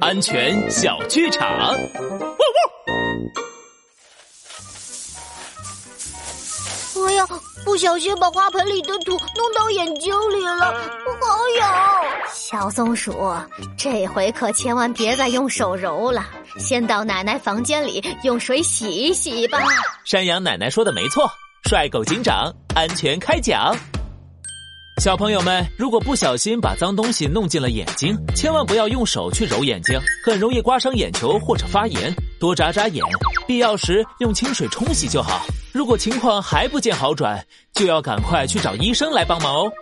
安全小剧场。哎呀，不小心把花盆里的土弄到眼睛里了，好痒！小松鼠，这回可千万别再用手揉了，先到奶奶房间里用水洗一洗吧。山羊奶奶说的没错，帅狗警长安全开讲。小朋友们，如果不小心把脏东西弄进了眼睛，千万不要用手去揉眼睛，很容易刮伤眼球或者发炎。多眨眨眼，必要时用清水冲洗就好。如果情况还不见好转，就要赶快去找医生来帮忙哦。